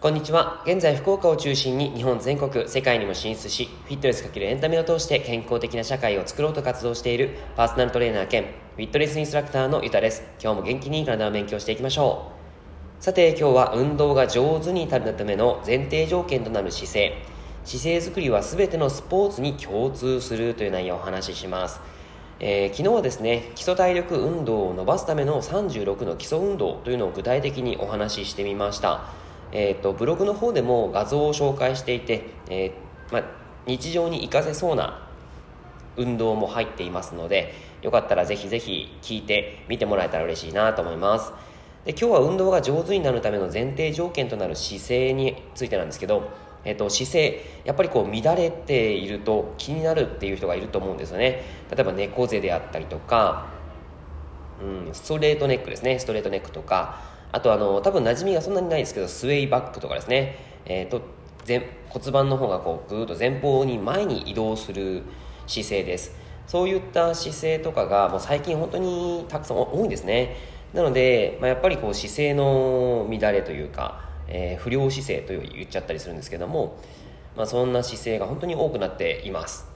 こんにちは。現在、福岡を中心に日本全国、世界にも進出し、フィットネスかけるエンタメを通して健康的な社会を作ろうと活動しているパーソナルトレーナー兼フィットネスインストラクターのゆたです。今日も元気に体を勉強していきましょう。さて、今日は運動が上手になるための前提条件となる姿勢。姿勢づくりは全てのスポーツに共通するという内容をお話しします。えー、昨日はですね基礎体力運動を伸ばすための36の基礎運動というのを具体的にお話ししてみました。えーと、ブログの方でも画像を紹介していて、えー、ま日常に活かせそうな運動も入っていますのでよかったらぜひぜひ聞いて見てもらえたら嬉しいなと思います。で今日は運動が上手になるための前提条件となる姿勢についてなんですけど、えーと、姿勢やっぱりこう乱れていると気になるっていう人がいると思うんですよね。例えば猫背であったりとか、うん、ストレートネックですね。ストレートネックとか。あとあの多分馴染みがそんなにないですけどスウェイバックとかですね、えーと、前骨盤の方がこうぐーっと前方に前に移動する姿勢です。そういった姿勢とかがもう最近本当にたくさん多いんですね。なので、まあ、やっぱりこう姿勢の乱れというか、えー、不良姿勢と言っちゃったりするんですけども、まあ、そんな姿勢が本当に多くなっています。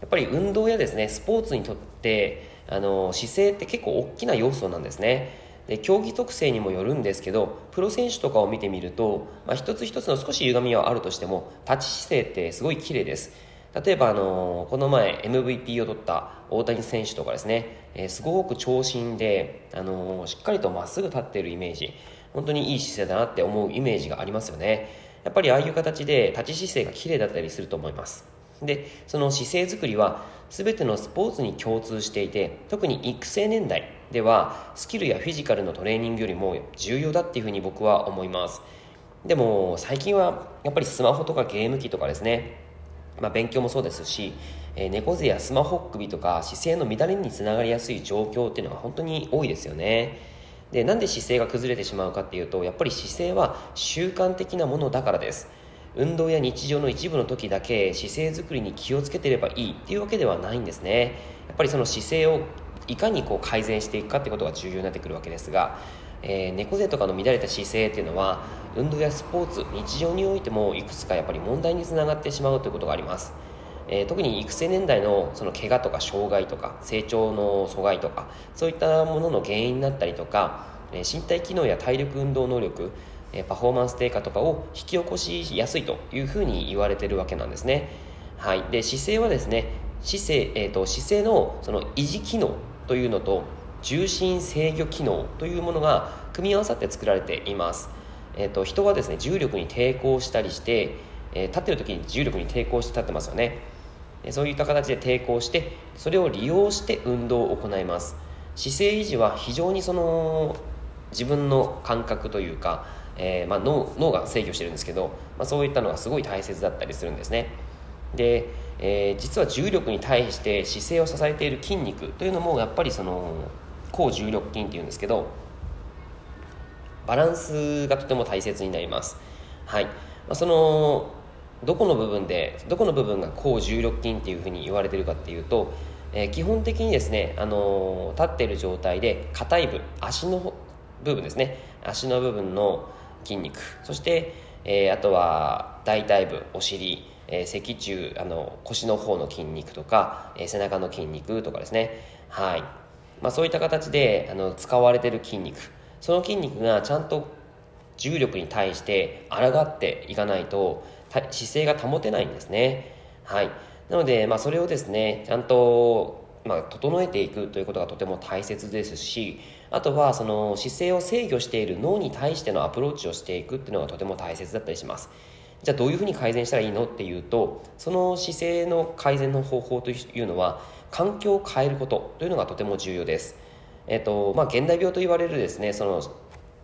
やっぱり運動やですねスポーツにとってあの姿勢って結構大きな要素なんですね。で競技特性にもよるんですけどプロ選手とかを見てみると、まあ、一つ一つの少し歪みはあるとしても立ち姿勢ってすごい綺麗です。例えば、あのこの前 MVP を取った大谷選手とかですね、えー、すごく長身で、あのしっかりとまっすぐ立っているイメージ。本当にいい姿勢だなって思うイメージがありますよね。やっぱりああいう形で立ち姿勢が綺麗だったりすると思います。でその姿勢づくりは全てのスポーツに共通していて特に育成年代ではスキルやフィジカルのトレーニングよりも重要だっていうふうに僕は思います。でも最近はやっぱりスマホとかゲーム機とかですね、まあ、勉強もそうですし、えー、猫背やスマホ首とか姿勢の乱れにつながりやすい状況っていうのが本当に多いですよね。でなんで姿勢が崩れてしまうかっていうとやっぱり姿勢は習慣的なものだからです。運動や日常の一部の時だけ姿勢づくりに気をつけてればいいっていうわけではないんですね。やっぱりその姿勢をいかにこう改善していくかってことが重要になってくるわけですが、えー、猫背とかの乱れた姿勢っていうのは運動やスポーツ日常においてもいくつかやっぱり問題につながってしまうということがあります、えー、特に育成年代のその怪我とか障害とか成長の阻害とかそういったものの原因になったりとか、えー、身体機能や体力運動能力えパフォーマンス低下とかを引き起こしやすいというふうに言われてるわけなんですね。はい、で姿勢はですね姿勢,、えーと姿勢のその維持機能というのと重心制御機能というものが組み合わさって作られています、えーと、人はですね重力に抵抗したりして、え、立ってる時に重力に抵抗して立ってますよね。そういった形で抵抗してそれを利用して運動を行います。姿勢維持は非常にその自分の感覚というか、えー、まあ、脳脳が制御してるんですけど、まあ、そういったのがすごい大切だったりするんですね。でえー、実は重力に対して姿勢を支えている筋肉というのもやっぱりその抗重力筋っていうんですけどバランスがとても大切になります。はい、まあ、そのどこの部分でどこの部分が抗重力筋っていうふうに言われてるかっていうと、えー、基本的にですね、あのー、立っている状態で硬い部足の部分ですね。足の部分の筋肉。そして、えー、あとは大腿部お尻え、脊柱あの腰の方の筋肉とか、え、背中の筋肉とかですね。はい、まあ、そういった形であの使われてる筋肉。その筋肉がちゃんと重力に対して抗っていかないと姿勢が保てないんですね。はい。なので、まあ、それをですねちゃんと、まあ、整えていくということがとても大切ですしあとはその姿勢を制御している脳に対してのアプローチをしていくっていうのがとても大切だったりします。じゃあどういうふうに改善したらいいのっていうとその姿勢の改善の方法というのは環境を変えることというのがとても重要です。えっとまあ、現代病と言われるですねその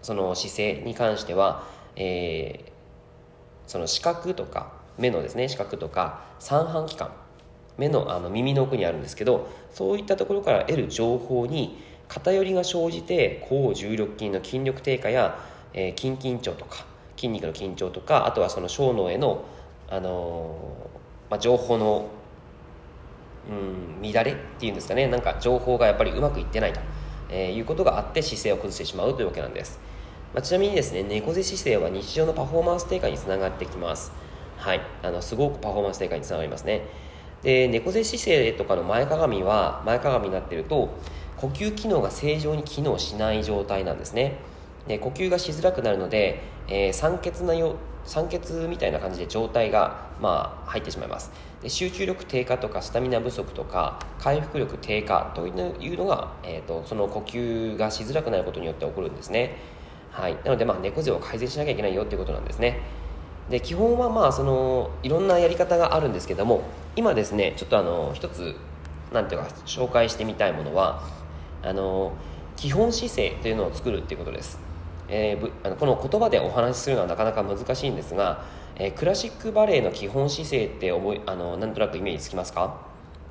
その姿勢に関しては、えー、その視覚とか目のですね視覚とか三半規管目のあの耳の奥にあるんですけどそういったところから得る情報に偏りが生じて抗重力筋の筋力低下や、えー、筋緊張とか筋肉の緊張とかあとはその小脳への、あのー、まあ、情報のうん乱れっていうんですかねなんか情報がやっぱりうまくいってないと、えー、いうことがあって姿勢を崩してしまうというわけなんです、まあ、ちなみにですね猫背姿勢は日常のパフォーマンス低下につながってきます。はい。あのすごくパフォーマンス低下につながりますね。で猫背姿勢とかの前かがみは前かがみになっていると呼吸機能が正常に機能しない状態なんですね。で呼吸がしづらくなるので、えー、酸欠なよ酸欠みたいな感じで状態が、まあ、入ってしまいます。で集中力低下とかスタミナ不足とか回復力低下というのが、えーと、とその呼吸がしづらくなることによって起こるんですね。はい。なので、まあ、猫背を改善しなきゃいけないよっていうことなんですね。で基本はまあそのいろんなやり方があるんですけども今ですねちょっとあの一つなんていうか紹介してみたいものはあの基本姿勢というのを作るっていうことです、えー、あのこの言葉でお話しするのはなかなか難しいんですが、えー、クラシックバレエの基本姿勢って覚えあのなんとなくイメージつきますか？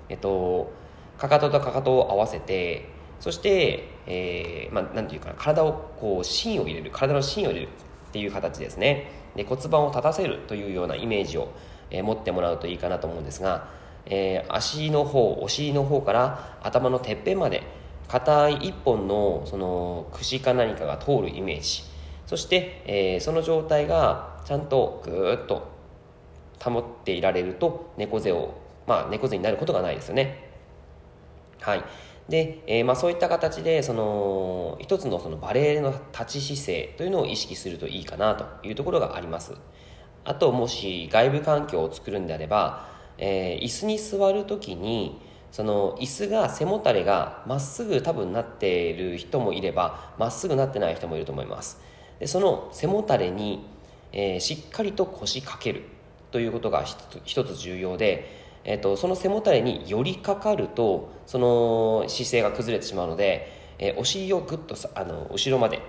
えっとかかととかかとを合わせてそして、えー、まあ、なんていうか体をこう芯を入れる体の芯を入れるっていう形ですね。で骨盤を立たせるというようなイメージを、えー、持ってもらうといいかなと思うんですが、えー、足の方お尻の方から頭のてっぺんまで硬い一本のその串か何かが通るイメージ。そして、え、その状態がちゃんとぐーっと保っていられると猫背をまあ猫背になることがないですよね。はい。で、えー、まあ、そういった形でその一つのそのバレエの立ち姿勢というのを意識するといいかなというところがあります。あともし外部環境を作るんであれば、えー、椅子に座る時にその椅子が背もたれがまっすぐ多分なっている人もいればまっすぐなってない人もいると思います。でその背もたれに、えー、しっかりと腰掛けるということが一つ重要でえーと、その背もたれに寄りかかるとその姿勢が崩れてしまうので、えー、お尻をぐっとあの後ろまで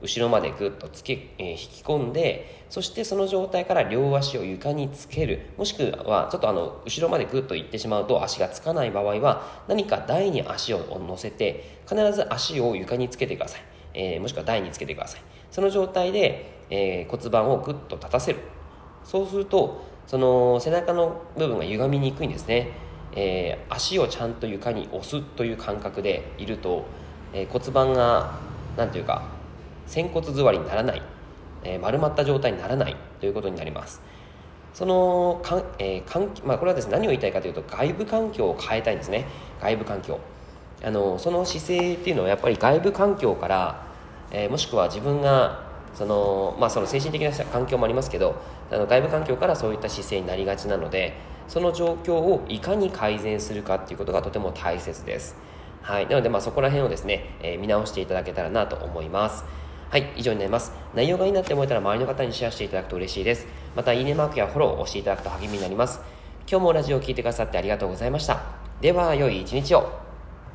後ろまでぐっとつけ、えー、引き込んでそしてその状態から両足を床につける。もしくはちょっとあの後ろまでぐっといってしまうと足がつかない場合は何か台に足を乗せて必ず足を床につけてください、えー、もしくは台につけてください。その状態で、え骨盤をぐっと立たせる。そうするとその背中の部分が歪みにくいんですね、えー、足をちゃんと床に押すという感覚でいると、えー、骨盤が何ていうか仙骨座りにならない、えー、丸まった状態にならないということになります。そのかん、えーかんまあ、これはですね何を言いたいかというと外部環境を変えたいんですね。外部環境。あのその姿勢っていうのはやっぱり外部環境から、えー、もしくは自分がその,、まあ、その精神的な環境もありますけどあの外部環境からそういった姿勢になりがちなのでその状況をいかに改善するかっていうことがとても大切です。はい、なので、まあ、そこら辺をですね、えー、見直していただけたらなと思います。はい、以上になります。内容がいいなって思えたら周りの方にシェアしていただくと嬉しいです。また、いいねマークやフォローを押していただくと励みになります。今日もラジオを聴いてくださってありがとうございました。では、良い一日を。